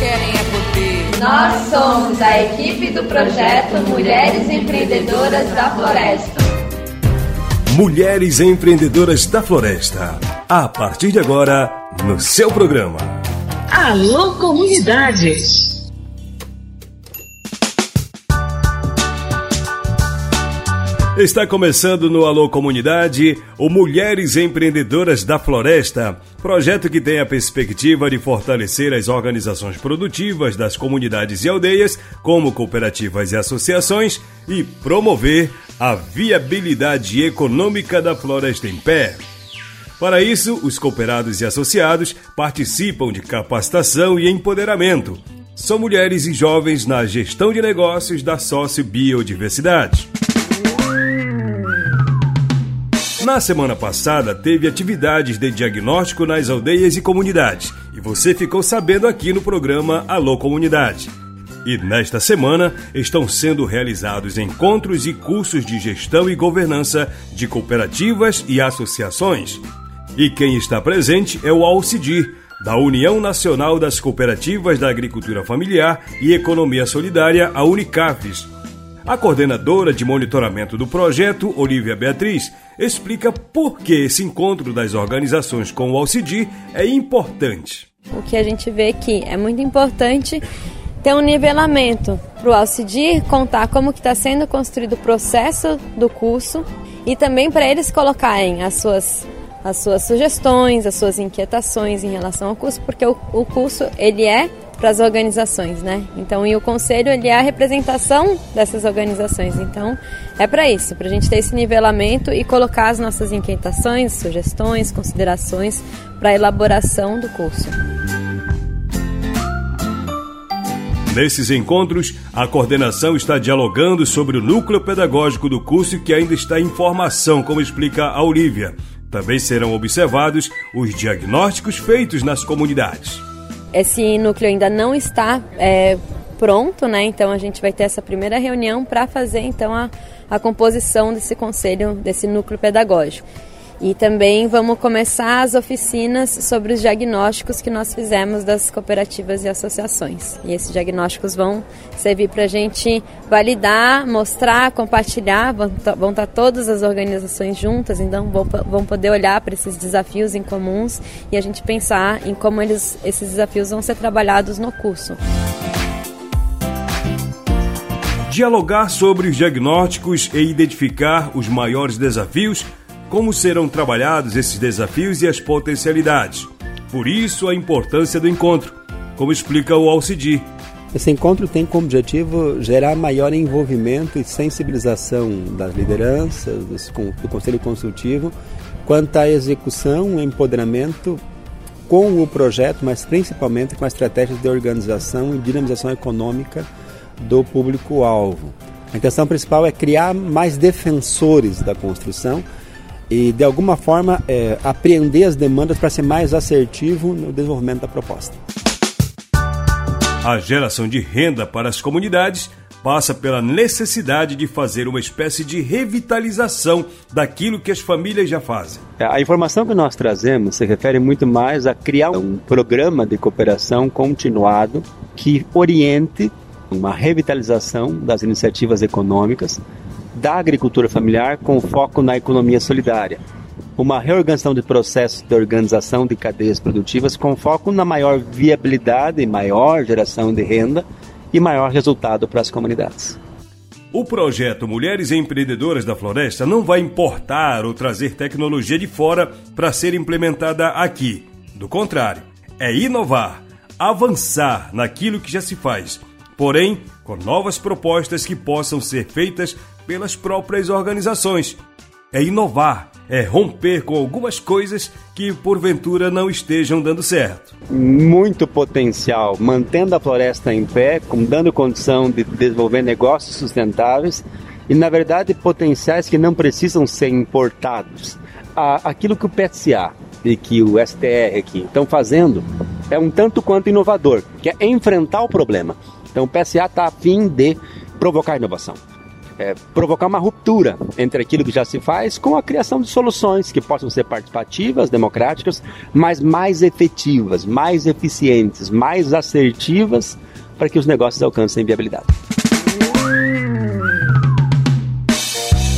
querem é poder. Nós somos a equipe do projeto Mulheres Empreendedoras da Floresta. Mulheres Empreendedoras da Floresta. A partir de agora, no seu programa. Alô, comunidade! Está começando no Alô Comunidade o Mulheres Empreendedoras da Floresta, projeto que tem a perspectiva de fortalecer as organizações produtivas das comunidades e aldeias, como cooperativas e associações, e promover a viabilidade econômica da floresta em pé. Para isso, os cooperados e associados participam de capacitação e empoderamento. São mulheres e jovens na gestão de negócios da sócio-biodiversidade. Na semana passada, teve atividades de diagnóstico nas aldeias e comunidades, e você ficou sabendo aqui no programa Alô Comunidade. E nesta semana estão sendo realizados encontros e cursos de gestão e governança de cooperativas e associações. E quem está presente é o Alcidir, da União Nacional das Cooperativas da Agricultura Familiar e Economia Solidária, a Unicafes. A coordenadora de monitoramento do projeto, Olivia Beatriz, explica por que esse encontro das organizações com o Alcidir é importante. O que a gente vê que é muito importante ter um nivelamento para o Alcidir contar como que está sendo construído o processo do curso e também para eles colocarem as suas as suas sugestões, as suas inquietações em relação ao curso, porque o, o curso ele é para as organizações, né? Então, e o conselho ele é a representação dessas organizações. Então, é para isso, para a gente ter esse nivelamento e colocar as nossas inquietações, sugestões, considerações para a elaboração do curso. Nesses encontros, a coordenação está dialogando sobre o núcleo pedagógico do curso que ainda está em formação, como explica a Olivia. Também serão observados os diagnósticos feitos nas comunidades. Esse núcleo ainda não está é, pronto, né? Então a gente vai ter essa primeira reunião para fazer então a, a composição desse conselho, desse núcleo pedagógico. E também vamos começar as oficinas sobre os diagnósticos que nós fizemos das cooperativas e associações. E esses diagnósticos vão servir para a gente validar, mostrar, compartilhar. Vão estar tá, tá todas as organizações juntas, então vão, vão poder olhar para esses desafios em comuns e a gente pensar em como eles, esses desafios vão ser trabalhados no curso dialogar sobre os diagnósticos e identificar os maiores desafios como serão trabalhados esses desafios e as potencialidades. Por isso, a importância do encontro, como explica o Alcidi. Esse encontro tem como objetivo gerar maior envolvimento e sensibilização das lideranças, do Conselho Consultivo, quanto à execução e empoderamento com o projeto, mas principalmente com as estratégias de organização e dinamização econômica do público-alvo. A intenção principal é criar mais defensores da construção e de alguma forma é, apreender as demandas para ser mais assertivo no desenvolvimento da proposta. A geração de renda para as comunidades passa pela necessidade de fazer uma espécie de revitalização daquilo que as famílias já fazem. É, a informação que nós trazemos se refere muito mais a criar um programa de cooperação continuado que oriente uma revitalização das iniciativas econômicas da agricultura familiar com foco na economia solidária. Uma reorganização de processos de organização de cadeias produtivas com foco na maior viabilidade, maior geração de renda e maior resultado para as comunidades. O projeto Mulheres Empreendedoras da Floresta não vai importar ou trazer tecnologia de fora para ser implementada aqui. Do contrário, é inovar, avançar naquilo que já se faz, porém com novas propostas que possam ser feitas pelas próprias organizações. É inovar, é romper com algumas coisas que porventura não estejam dando certo. Muito potencial, mantendo a floresta em pé, dando condição de desenvolver negócios sustentáveis e, na verdade, potenciais que não precisam ser importados. Aquilo que o PSA e que o STR aqui estão fazendo é um tanto quanto inovador, que é enfrentar o problema. Então o PSA está a fim de provocar inovação é, provocar uma ruptura entre aquilo que já se faz com a criação de soluções que possam ser participativas, democráticas, mas mais efetivas, mais eficientes, mais assertivas para que os negócios alcancem viabilidade.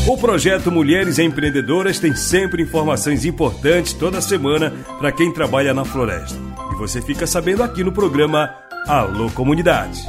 O projeto Mulheres Empreendedoras tem sempre informações importantes toda semana para quem trabalha na floresta. Você fica sabendo aqui no programa Alô Comunidade.